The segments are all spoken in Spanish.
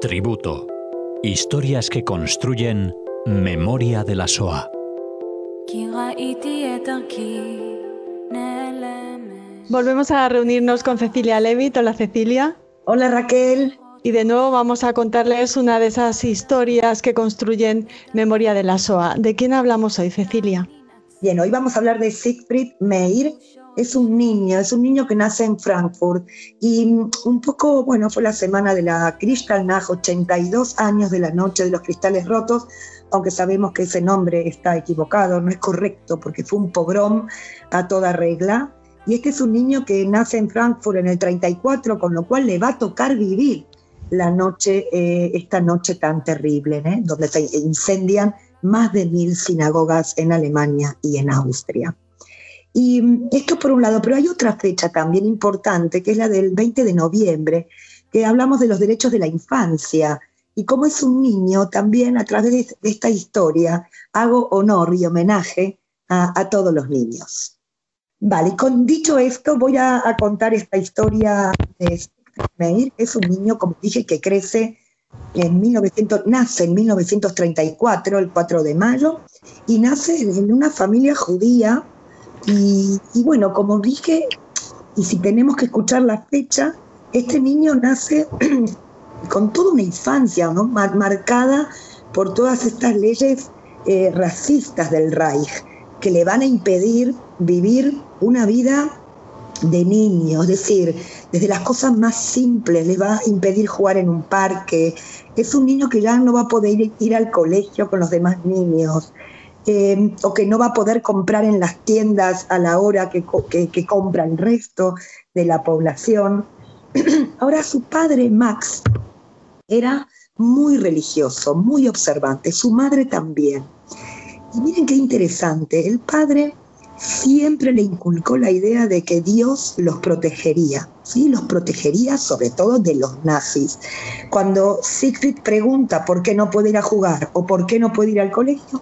Tributo. Historias que construyen memoria de la SOA. Volvemos a reunirnos con Cecilia Levitt. Hola Cecilia. Hola Raquel. Y de nuevo vamos a contarles una de esas historias que construyen memoria de la SOA. ¿De quién hablamos hoy, Cecilia? Bien, hoy vamos a hablar de Siegfried Meir. Es un niño, es un niño que nace en Frankfurt y un poco, bueno, fue la semana de la Kristallnacht, 82 años de la noche de los cristales rotos, aunque sabemos que ese nombre está equivocado, no es correcto porque fue un pogrom a toda regla. Y este es un niño que nace en Frankfurt en el 34, con lo cual le va a tocar vivir la noche, eh, esta noche tan terrible, ¿eh? donde se incendian más de mil sinagogas en Alemania y en Austria. Y esto por un lado, pero hay otra fecha también importante, que es la del 20 de noviembre, que hablamos de los derechos de la infancia y cómo es un niño también a través de, esta historia hago honor y homenaje a, todos los niños. Vale, con dicho esto voy a, contar esta historia de Meir, es un niño, como dije, que crece en 1900, nace en 1934, el 4 de mayo, y nace en una familia judía. Y, bueno, como dije, y si tenemos que escuchar la fecha, este niño nace con toda una infancia ¿no? marcada por todas estas leyes eh, racistas del Reich que le van a impedir vivir una vida de niño, es decir, desde las cosas más simples, le va a impedir jugar en un parque, es un niño que ya no va a poder ir al colegio con los demás niños, eh, o que no va a poder comprar en las tiendas a la hora que, que compra el resto de la población. Ahora su padre, Max, era muy religioso, muy observante, su madre también. Y miren qué interesante, el padre siempre le inculcó la idea de que Dios los protegería, ¿sí? los protegería sobre todo de los nazis. Cuando Siegfried pregunta por qué no puede ir a jugar o por qué no puede ir al colegio,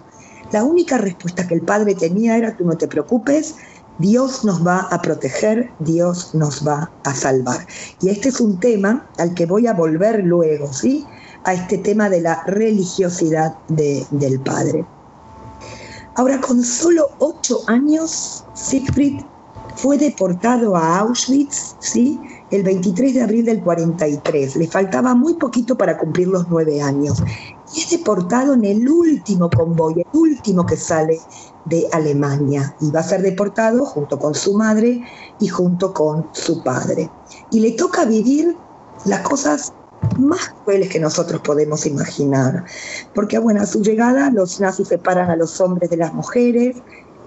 la única respuesta que el padre tenía era, tú no te preocupes, Dios nos va a proteger, Dios nos va a salvar. Y este es un tema al que voy a volver luego, ¿sí? A este tema de la religiosidad del Padre. Ahora, con solo ocho años, Siegfried fue deportado a Auschwitz, ¿sí? El 23 de abril del 43. Le faltaba muy poquito para cumplir los nueve años. Y es deportado en el último convoy, el último que sale de Alemania y va a ser deportado junto con su madre y junto con su padre. Y le toca vivir las cosas más crueles que nosotros podemos imaginar, porque bueno, a su llegada los nazis separan a los hombres de las mujeres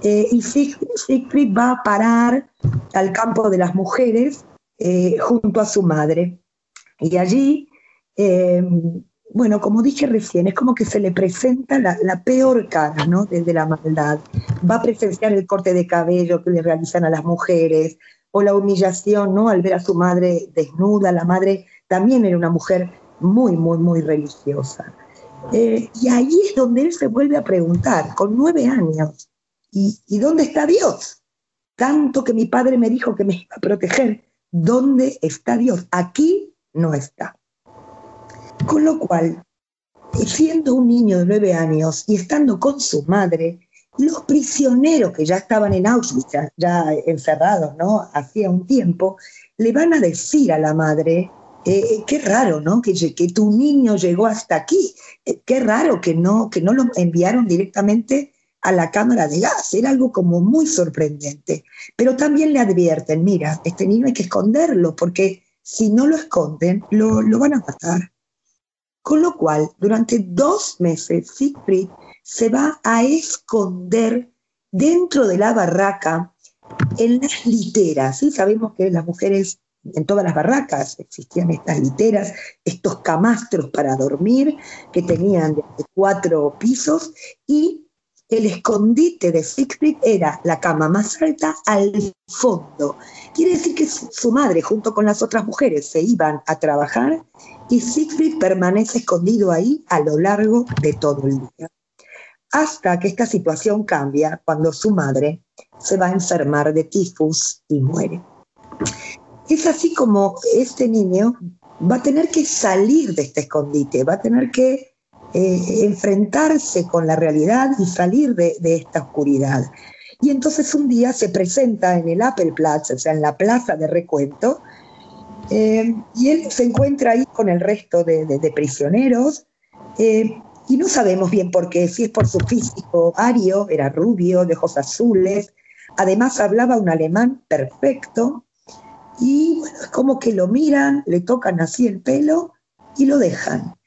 eh, y Siegfried va a parar al campo de las mujeres eh, junto a su madre. Y allí eh, bueno, como dije recién, es como que se le presenta la, peor cara, ¿no? Desde la maldad. Va a presenciar el corte de cabello que le realizan a las mujeres, o la humillación, ¿no? Al ver a su madre desnuda, la madre también era una mujer muy, muy, muy religiosa. Eh, y ahí es donde él se vuelve a preguntar, con nueve años, ¿y, ¿y dónde está Dios? Tanto que mi padre me dijo que me iba a proteger, ¿dónde está Dios? Aquí no está. Con lo cual, siendo un niño de nueve años y estando con su madre, los prisioneros que ya estaban en Auschwitz, ya, encerrados, ¿no? Hacía un tiempo, le van a decir a la madre, eh, qué raro, ¿no? Que, que, tu niño llegó hasta aquí. Eh, qué raro que no, que no lo enviaron directamente a la cámara de gas. Era algo como muy sorprendente. Pero también le advierten, mira, este niño hay que esconderlo, porque si no lo esconden, lo, lo van a matar. Con lo cual, durante dos meses, Siegfried se va a esconder dentro de la barraca en las literas. ¿sí? Sabemos que las mujeres, en todas las barracas existían estas literas, estos camastros para dormir que tenían cuatro pisos y el escondite de Siegfried era la cama más alta al fondo. Quiere decir que su, madre, junto con las otras mujeres, se iban a trabajar y Siegfried permanece escondido ahí a lo largo de todo el día. Hasta que esta situación cambia cuando su madre se va a enfermar de tifus y muere. Es así como este niño va a tener que salir de este escondite, va a tener que eh, enfrentarse con la realidad y salir de, esta oscuridad. Y entonces un día se presenta en el Appelplatz, o sea, en la plaza de recuento, eh, y él se encuentra ahí con el resto de, prisioneros, eh, y no sabemos bien por qué, si es por su físico ario, era rubio, de ojos azules, además hablaba un alemán perfecto, y es como que lo miran, le tocan así el pelo y lo dejan.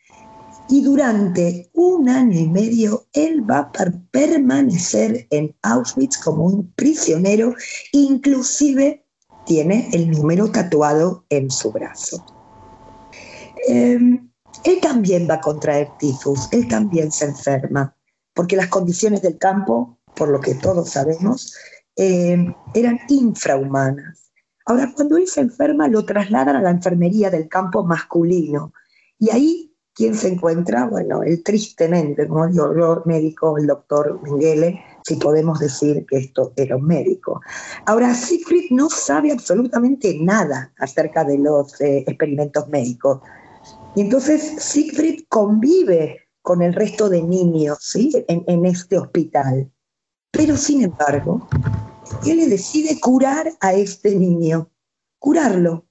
Y durante un año y medio él va a permanecer en Auschwitz como un prisionero, inclusive tiene el número tatuado en su brazo. Em, él también va a contraer tifus, él también se enferma, porque las condiciones del campo, por lo que todos sabemos, em, eran infrahumanas. Ahora, cuando él se enferma, lo trasladan a la enfermería del campo masculino. Y ahí, ¿quién se encuentra? Bueno, el tristemente, como digo médico, el doctor Mengele, si podemos decir que esto era un médico. Ahora, Siegfried no sabe absolutamente nada acerca de los eh, experimentos médicos. Y entonces Siegfried convive con el resto de niños ¿sí? en, en este hospital. Pero sin embargo, él decide curar a este niño, curarlo.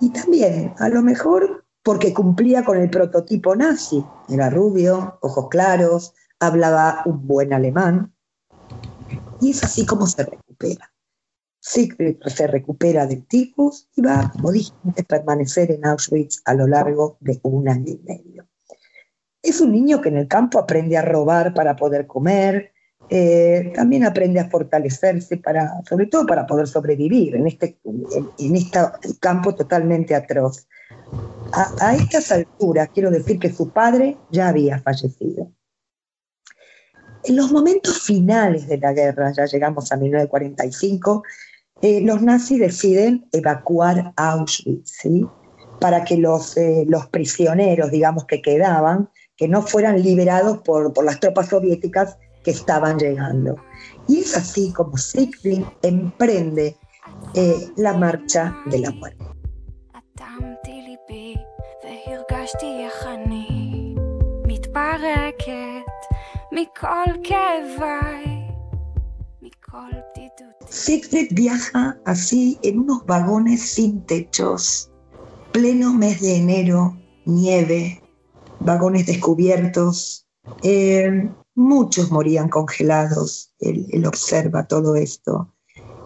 Y también, a lo mejor, porque cumplía con el prototipo nazi. Era rubio, ojos claros, hablaba un buen alemán. Y es así como se recupera. Siegfried se recupera del tifus y va, como dije, a permanecer en Auschwitz a lo largo de un año y medio. Es un niño que en el campo aprende a robar para poder comer, eh, también aprende a fortalecerse para, sobre todo para poder sobrevivir en este, en, este campo totalmente atroz. A, estas alturas quiero decir que su padre ya había fallecido. En los momentos finales de la guerra, ya llegamos a 1945, eh, los nazis deciden evacuar Auschwitz, para que los, eh, los prisioneros, digamos, que quedaban, que no fueran liberados por, por las tropas soviéticas que estaban llegando. Y es así como Siegfried emprende eh, la marcha de la muerte. Siegfried viaja así en unos vagones sin techos, pleno mes de enero, nieve, vagones descubiertos, muchos morían congelados, él, observa todo esto.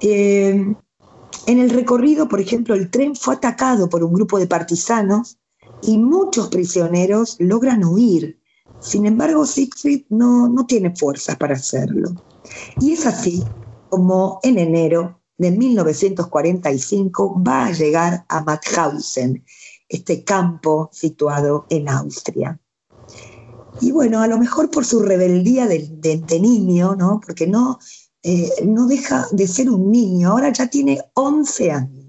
En el recorrido, por ejemplo, el tren fue atacado por un grupo de partisanos y muchos prisioneros logran huir. Sin embargo, Siegfried no, no tiene fuerzas para hacerlo. Y es así como en enero de 1945 va a llegar a Mauthausen, este campo situado en Austria. Y bueno, a lo mejor por su rebeldía de, niño, ¿no? Porque no, eh, no deja de ser un niño, ahora ya tiene 11 años.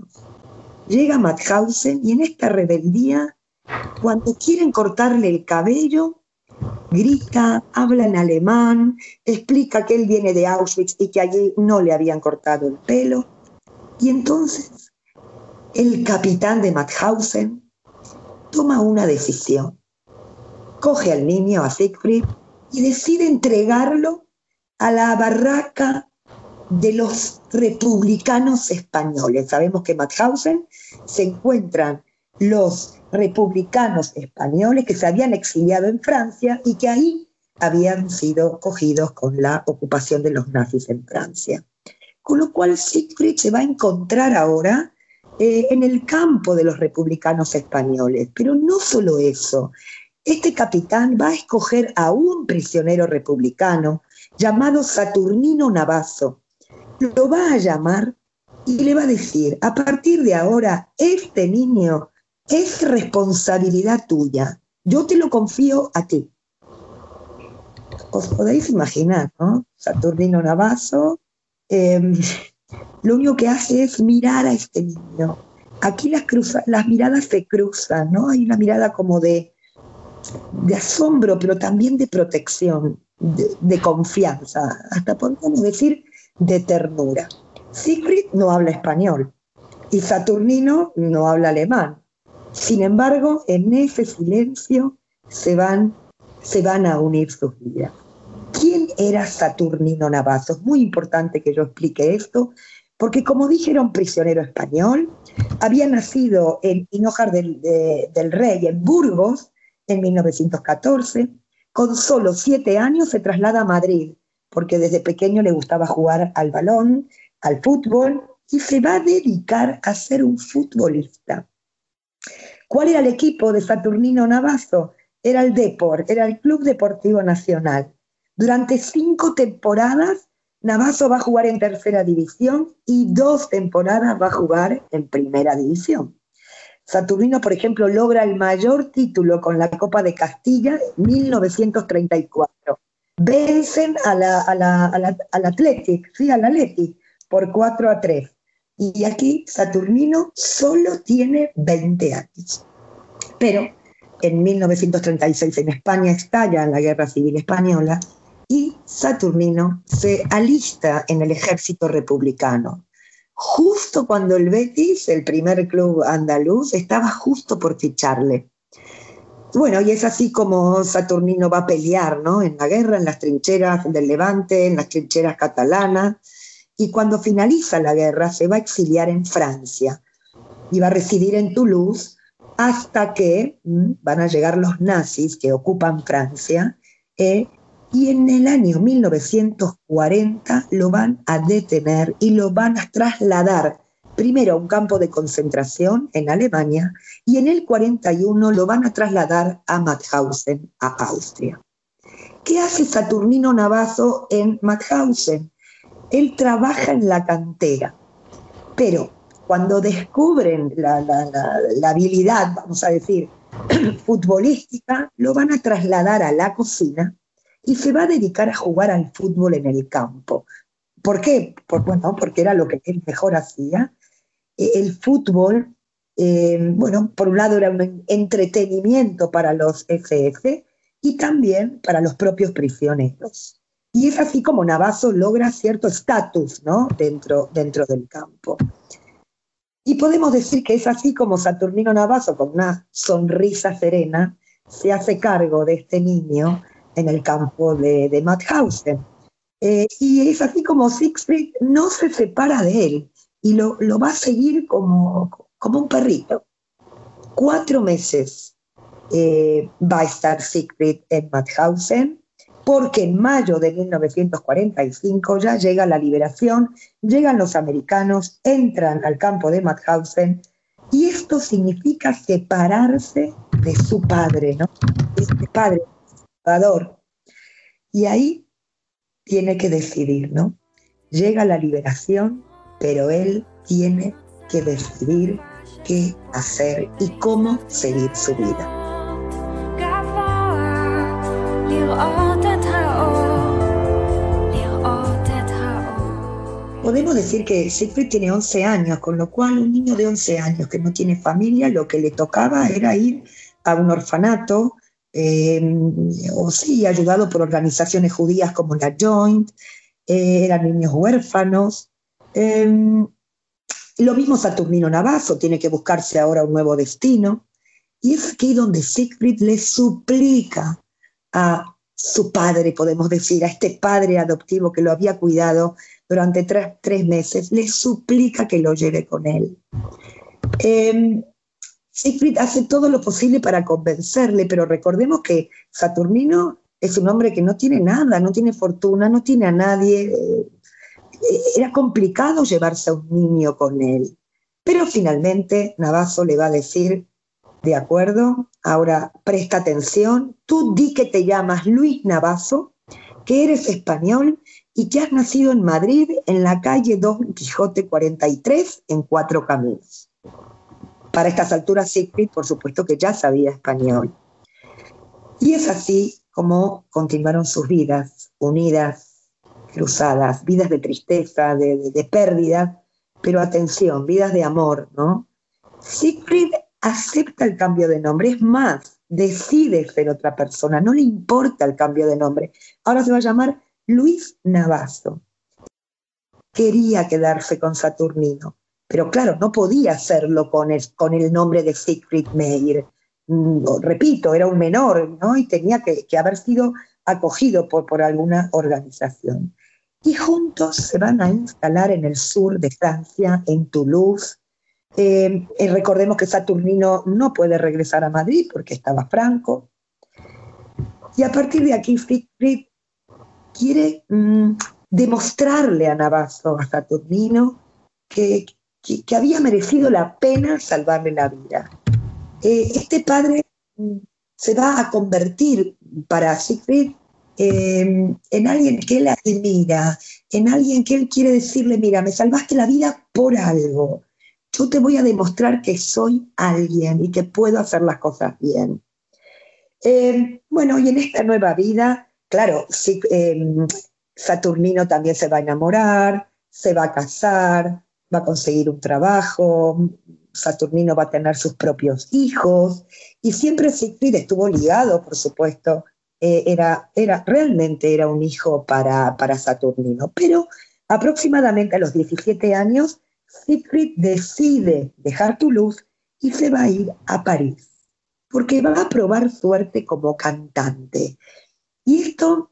Llega a Mauthausen y en esta rebeldía, cuando quieren cortarle el cabello, grita, habla en alemán, explica que él viene de Auschwitz y que allí no le habían cortado el pelo. Y entonces el capitán de Mauthausen toma una decisión coge al niño, a Siegfried, y decide entregarlo a la barraca de los republicanos españoles. Sabemos que en Mauthausen se encuentran los republicanos españoles que se habían exiliado en Francia y que ahí habían sido cogidos con la ocupación de los nazis en Francia. Con lo cual Siegfried se va a encontrar ahora eh, en el campo de los republicanos españoles. Pero no solo eso, este capitán va a escoger a un prisionero republicano llamado Saturnino Navazo. Lo va a llamar y le va a decir, a partir de ahora, este niño es responsabilidad tuya. Yo te lo confío a ti. Os podéis imaginar, ¿no? Saturnino Navazo em, lo único que hace es mirar a este niño. Aquí las, las miradas se cruzan, ¿no? Hay una mirada como de, de asombro, pero también de protección, de, confianza, hasta podemos decir de ternura. Siegfried no habla español y Saturnino no habla alemán. Sin embargo, en ese silencio se van, se van a unir sus vidas. ¿Quién era Saturnino Navazo? Es muy importante que yo explique esto, porque como dije, era un prisionero español, había nacido en Hinojar del, del Rey, en Burgos, en 1914. Con solo siete años se traslada a Madrid, porque desde pequeño le gustaba jugar al balón, al fútbol, y se va a dedicar a ser un futbolista. ¿Cuál era el equipo de Saturnino Navazo? Era el Depor, era el Club Deportivo Nacional. Durante cinco temporadas, Navazo va a jugar en tercera división y dos temporadas va a jugar en primera división. Saturnino, por ejemplo, logra el mayor título con la Copa de Castilla en 1934. Vencen al Athletic, sí, al Athletic, por 4 a 3. Y aquí Saturnino solo tiene 20 años. Pero en 1936 en España estalla la Guerra Civil Española y Saturnino se alista en el ejército republicano. Justo cuando el Betis, el primer club andaluz, estaba justo por ficharle. Bueno, y es así como Saturnino va a pelear, ¿no? En la guerra, en las trincheras del Levante, en las trincheras catalanas, y cuando finaliza la guerra se va a exiliar en Francia y va a residir en Toulouse hasta que mm, van a llegar los nazis que ocupan Francia eh, y en el año 1940 lo van a detener y lo van a trasladar primero a un campo de concentración en Alemania y en el 41 lo van a trasladar a Mauthausen, a Austria. ¿Qué hace Saturnino Navazo en Mauthausen? Él trabaja en la cantera, pero cuando descubren la, habilidad, vamos a decir, futbolística, lo van a trasladar a la cocina y se va a dedicar a jugar al fútbol en el campo. ¿Por qué? bueno, porque era lo que él mejor hacía. E, el fútbol, eh, bueno, por un lado era un entretenimiento para los FF y también para los propios prisioneros. Y es así como Navazo logra cierto estatus ¿no? dentro, dentro del campo. Y podemos decir que es así como Saturnino Navazo, con una sonrisa serena, se hace cargo de este niño en el campo de, de Mauthausen. Eh, y es así como Siegfried no se separa de él y lo, lo va a seguir como, como un perrito. Cuatro meses eh, va a estar Siegfried en Mauthausen, porque en mayo de 1945 ya llega la liberación, llegan los americanos, entran al campo de Mauthausen, y esto significa separarse de su padre, ¿no? Este padre y ahí tiene que decidir, ¿no? Llega la liberación, pero él tiene que decidir qué hacer y cómo seguir su vida. Podemos decir que Siegfried tiene 11 años, con lo cual un niño de 11 años que no tiene familia, lo que le tocaba era ir a un orfanato eh, o sí, ayudado por organizaciones judías como la Joint, eh, eran niños huérfanos. Em, lo mismo Saturnino Navazo, tiene que buscarse ahora un nuevo destino. Y es aquí donde Siegfried le suplica a su padre, podemos decir, a este padre adoptivo que lo había cuidado durante tres, meses, le suplica que lo lleve con él. Em, Siegfried hace todo lo posible para convencerle, pero recordemos que Saturnino es un hombre que no tiene nada, no tiene fortuna, no tiene a nadie. Eh, era complicado llevarse a un niño con él. Pero finalmente Navazo le va a decir, de acuerdo, ahora presta atención, tú di que te llamas Luis Navazo, que eres español y que has nacido en Madrid en la calle Don Quijote 43 en Cuatro Caminos. Para estas alturas, Siegfried, por supuesto que ya sabía español. Y es así como continuaron sus vidas, unidas, cruzadas, vidas de tristeza, de, pérdida, pero atención, vidas de amor, ¿no? Siegfried acepta el cambio de nombre, es más, decide ser otra persona, no le importa el cambio de nombre. Ahora se va a llamar Luis Navazo. Quería quedarse con Saturnino, pero claro, no podía hacerlo con el, con el nombre de Siegfried Meyer. Mm, repito, era un menor, ¿no? Y tenía que, haber sido acogido por, por alguna organización. Y juntos se van a instalar en el sur de Francia, en Toulouse. Eh, recordemos que Saturnino no puede regresar a Madrid porque estaba Franco. Y a partir de aquí, Siegfried quiere mm, demostrarle a Navazo, a Saturnino, que, que, había merecido la pena salvarle la vida. Eh, este padre mm, se va a convertir para Siegfried em, en alguien que él admira, en alguien que él quiere decirle, mira, me salvaste la vida por algo. Yo te voy a demostrar que soy alguien y que puedo hacer las cosas bien. Em, bueno, y en esta nueva vida, claro, em, Saturnino también se va a enamorar, se va a casar, va a conseguir un trabajo, Saturnino va a tener sus propios hijos, y siempre Siegfried estuvo ligado, por supuesto, eh, era, era, realmente era un hijo para, para Saturnino, pero aproximadamente a los 17 años, Siegfried decide dejar Toulouse y se va a ir a París, porque va a probar suerte como cantante. Y esto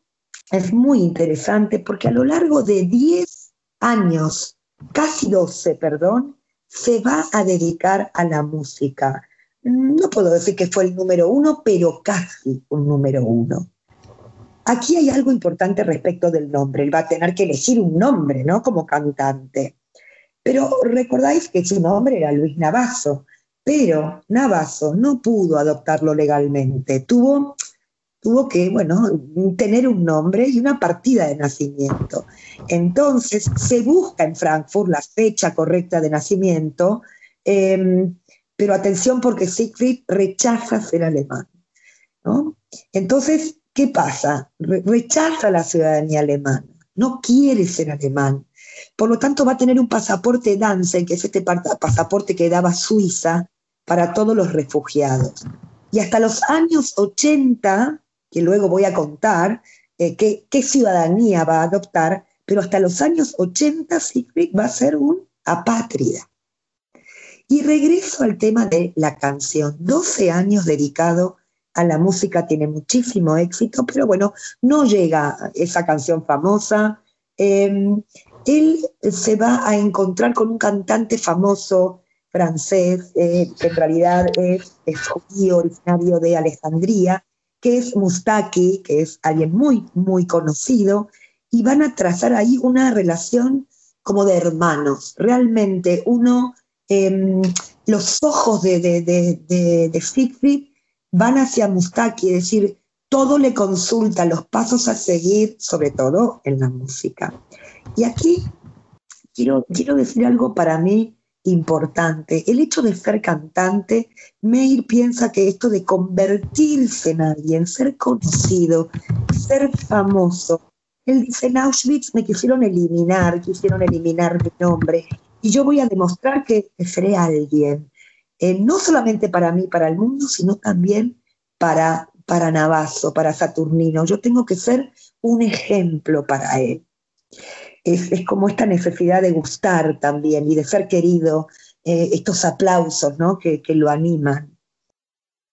es muy interesante porque a lo largo de 10 años casi 12, perdón, se va a dedicar a la música. No puedo decir que fue el número uno, pero casi un número uno. Aquí hay algo importante respecto del nombre. Él va a tener que elegir un nombre, ¿no? Como cantante. Pero recordáis que su nombre era Luis Navazo, pero Navazo no pudo adoptarlo legalmente. Tuvo tuvo que, bueno, tener un nombre y una partida de nacimiento. Entonces se busca en Frankfurt la fecha correcta de nacimiento, em, pero atención porque Siegfried rechaza ser alemán. Entonces, ¿qué pasa? rechaza la ciudadanía alemana, no quiere ser alemán. Por lo tanto, va a tener un pasaporte Danzig, que es este pasaporte que daba Suiza para todos los refugiados. Y hasta los años 80 que luego voy a contar eh, qué, ciudadanía va a adoptar, pero hasta los años 80 Siegfried va a ser un apátrida. Y regreso al tema de la canción. 12 años dedicado a la música, tiene muchísimo éxito, pero bueno, no llega esa canción famosa. Em, él se va a encontrar con un cantante famoso francés, eh, que en realidad es, es originario de Alejandría, que es Mustaki, que es alguien muy, muy conocido, y van a trazar ahí una relación como de hermanos. Realmente uno, em, los ojos de, de, de, Siegfried van hacia Mustaki, es decir, todo le consulta, los pasos a seguir, sobre todo en la música. Y aquí quiero, quiero decir algo para mí importante. El hecho de ser cantante, Meir piensa que esto de convertirse en alguien, ser conocido, ser famoso. Él dice, en Auschwitz me quisieron eliminar, quisieron eliminar mi nombre, y yo voy a demostrar que, seré alguien, eh, no solamente para mí, para el mundo, sino también para, para Navazo, para Saturnino. Yo tengo que ser un ejemplo para él es, como esta necesidad de gustar también y de ser querido, eh, estos aplausos ¿no? que, lo animan.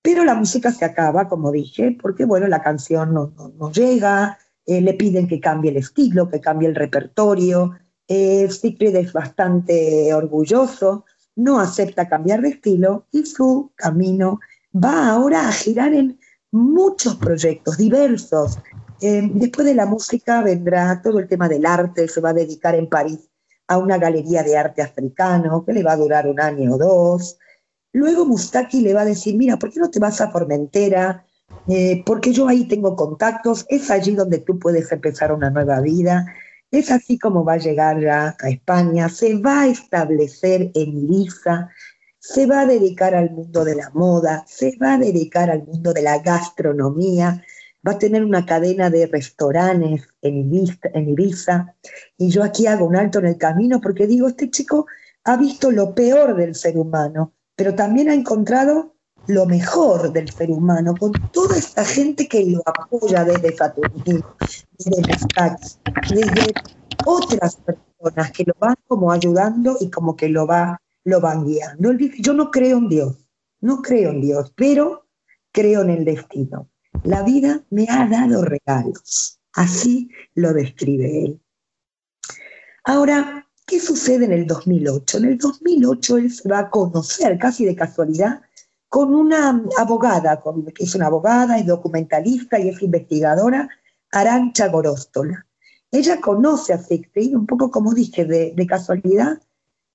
Pero la música se acaba, como dije, porque bueno, la canción no, llega, eh, le piden que cambie el estilo, que cambie el repertorio. Eh, Siegfried es bastante orgulloso, no acepta cambiar de estilo y su camino va ahora a girar en muchos proyectos diversos, eh, después de la música vendrá todo el tema del arte, se va a dedicar en París a una galería de arte africano que le va a durar un año o dos. Luego Mustaki le va a decir, mira, ¿por qué no te vas a Formentera? Eh, porque yo ahí tengo contactos, es allí donde tú puedes empezar una nueva vida. Es así como va a llegar ya a España, se va a establecer en Lisa, se va a dedicar al mundo de la moda, se va a dedicar al mundo de la gastronomía, va a tener una cadena de restaurantes en Ibiza, en Ibiza, y yo aquí hago un alto en el camino porque digo, este chico ha visto lo peor del ser humano, pero también ha encontrado lo mejor del ser humano, con toda esta gente que lo apoya desde Saturnino, desde las desde otras personas que lo van como ayudando y como que lo, va, lo van guiando. Él dice, yo no creo en Dios, no creo en Dios, pero creo en el destino. La vida me ha dado regalos. Así lo describe él. Ahora, ¿qué sucede en el 2008? En el 2008 él se va a conocer casi de casualidad con una abogada, que es una abogada, es documentalista y es investigadora, Arancha Goróstola. Ella conoce a Siegfried, un poco como dije, de, casualidad,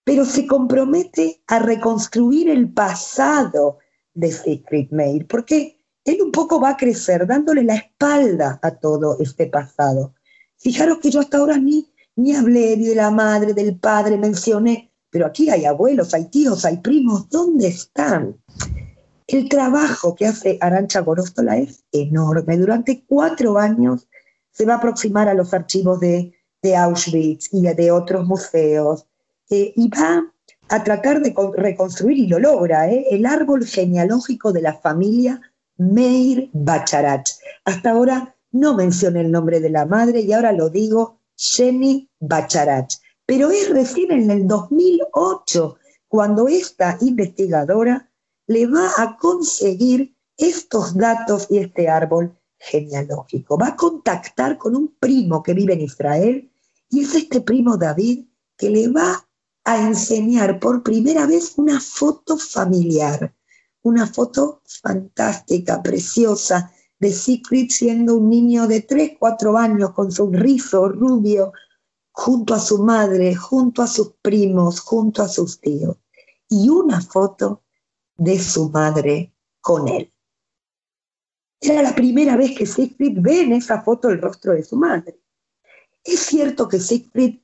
pero se compromete a reconstruir el pasado de Siegfried Meir, porque él un poco va a crecer dándole la espalda a todo este pasado. Fijaros que yo hasta ahora ni, ni hablé ni de la madre, del padre, mencioné, pero aquí hay abuelos, hay tíos, hay primos, ¿dónde están? El trabajo que hace Arancha Goróstola es enorme. Durante cuatro años se va a aproximar a los archivos de, Auschwitz y de otros museos eh, y va a tratar de reconstruir, y lo logra, ¿eh? el árbol genealógico de la familia Meir Bacharach. Hasta ahora no mencioné el nombre de la madre y ahora lo digo, Jenny Bacharach. Pero es recién en el 2008 cuando esta investigadora le va a conseguir estos datos y este árbol genealógico. Va a contactar con un primo que vive en Israel y es este primo David que le va a enseñar por primera vez una foto familiar, una foto fantástica, preciosa, de Secret siendo un niño de 3, 4 años con su rubio, junto a su madre, junto a sus primos, junto a sus tíos. Y una foto de su madre con él. Era la primera vez que Siegfried ve en esa foto el rostro de su madre. Es cierto que Siegfried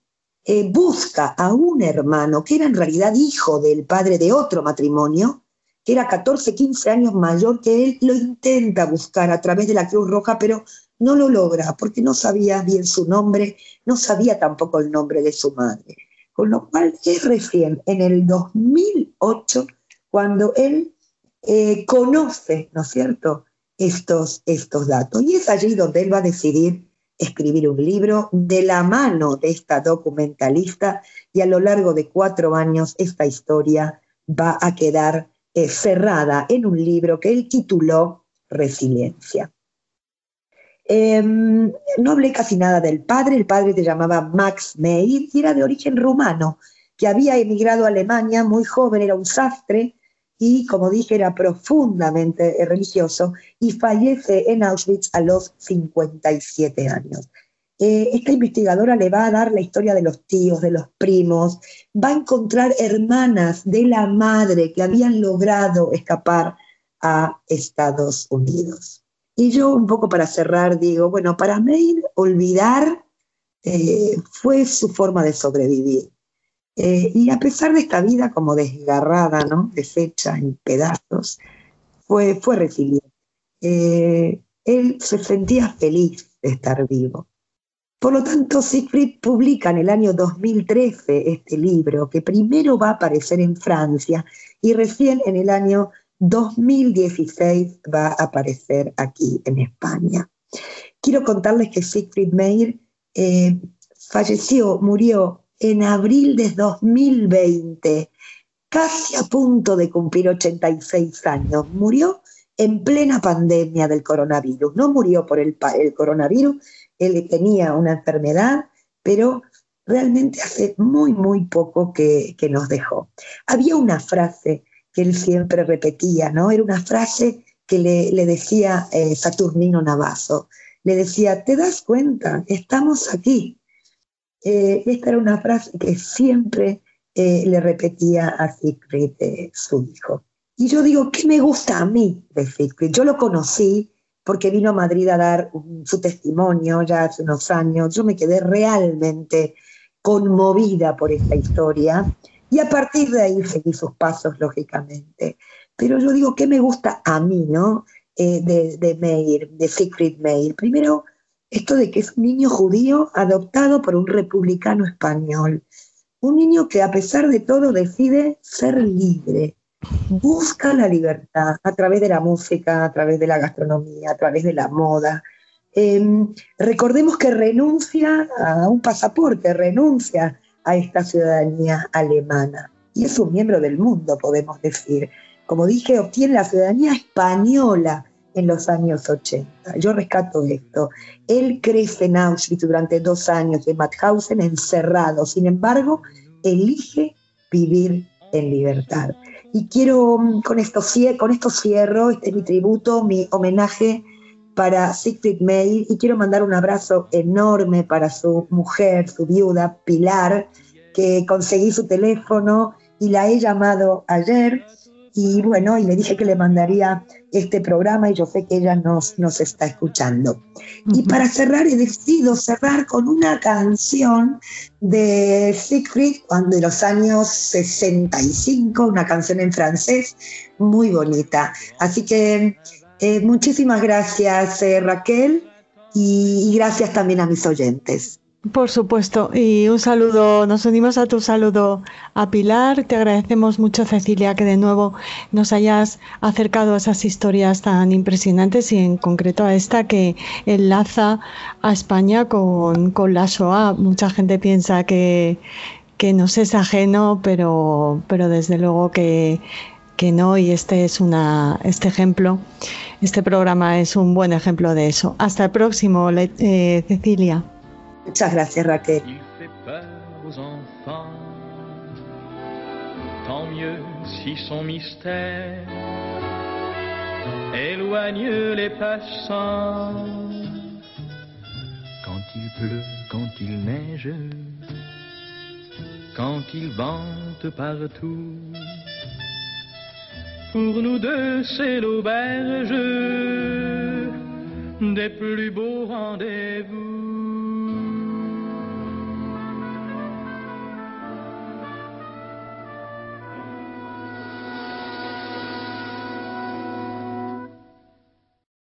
eh, busca a un hermano que era en realidad hijo del padre de otro matrimonio, que era 14, 15 años mayor que él, lo intenta buscar a través de la Cruz Roja, pero no lo logra porque no sabía bien su nombre, no sabía tampoco el nombre de su madre. Con lo cual es recién en el 2008 cuando él eh, conoce, ¿no es cierto?, estos, estos datos. Y es allí donde él va a decidir escribir un libro de la mano de esta documentalista y a lo largo de cuatro años esta historia va a quedar eh, cerrada en un libro que él tituló Resiliencia. Em, no hablé casi nada del padre, el padre se llamaba Max Meir y era de origen rumano, que había emigrado a Alemania muy joven, era un sastre, y, como dije, era profundamente religioso y fallece en Auschwitz a los 57 años. Eh, esta investigadora le va a dar la historia de los tíos, de los primos, va a encontrar hermanas de la madre que habían logrado escapar a Estados Unidos. Y yo un poco para cerrar digo, bueno, para Meir olvidar eh, fue su forma de sobrevivir. Eh, y a pesar de esta vida como desgarrada, ¿no? deshecha en pedazos, fue, fue resiliente. Él se sentía feliz de estar vivo. Por lo tanto, Siegfried publica en el año 2013 este libro, que primero va a aparecer en Francia y recién en el año 2016 va a aparecer aquí en España. Quiero contarles que Siegfried Meir eh, falleció, murió en abril de 2020, casi a punto de cumplir 86 años. Murió en plena pandemia del coronavirus. No murió por el, coronavirus, él tenía una enfermedad, pero realmente hace muy, muy poco que, nos dejó. Había una frase que él siempre repetía, ¿no? Era una frase que le, decía eh, Saturnino Navazo. Le decía, ¿te das cuenta? Estamos aquí. Eh, esta era una frase que siempre eh, le repetía a Siegfried, eh, su hijo. Y yo digo, ¿qué me gusta a mí de Siegfried? Yo lo conocí porque vino a Madrid a dar su testimonio ya hace unos años. Yo me quedé realmente conmovida por esta historia y a partir de ahí seguí sus pasos, lógicamente. Pero yo digo, ¿qué me gusta a mí, no? de, de Meir, de Siegfried Meir. Primero, esto de que es un niño judío adoptado por un republicano español. Un niño que a pesar de todo decide ser libre, busca la libertad a través de la música, a través de la gastronomía, a través de la moda. Em, recordemos que renuncia a un pasaporte, renuncia a esta ciudadanía alemana. Y es un miembro del mundo, podemos decir. Como dije, obtiene la ciudadanía española en los años 80. Yo rescato esto. Él crece en Auschwitz durante dos años de Mauthausen encerrado. Sin embargo, elige vivir en libertad. Y quiero, mm, con esto, con esto cierro, este es mi tributo, mi homenaje para Siegfried May y quiero mandar un abrazo enorme para su mujer, su viuda, Pilar, que conseguí su teléfono y la he llamado ayer y bueno, y le dije que le mandaría este programa y yo sé que ella nos, nos está escuchando. Y para cerrar, he decidido cerrar con una canción de Siegfried de los años 65, una canción en francés muy bonita. Así que eh, muchísimas gracias eh, Raquel y gracias también a mis oyentes. Por supuesto, y un saludo, nos unimos a tu saludo a Pilar. Te agradecemos mucho, Cecilia, que de nuevo nos hayas acercado a esas historias tan impresionantes y en concreto a esta que enlaza a España con, con la SOA. Mucha gente piensa que, que nos es ajeno, pero, pero desde luego que, que no, y este es una, este ejemplo, este programa es un buen ejemplo de eso. Hasta el próximo, eh, Cecilia. Muchas gracias, Raquel. Il fait peur aux enfants. Tant mieux si son mystère éloigne les passants. Quand il pleut, quand il neige, quand il vente partout. Pour nous deux, c'est l'auberge des plus beaux rendez-vous.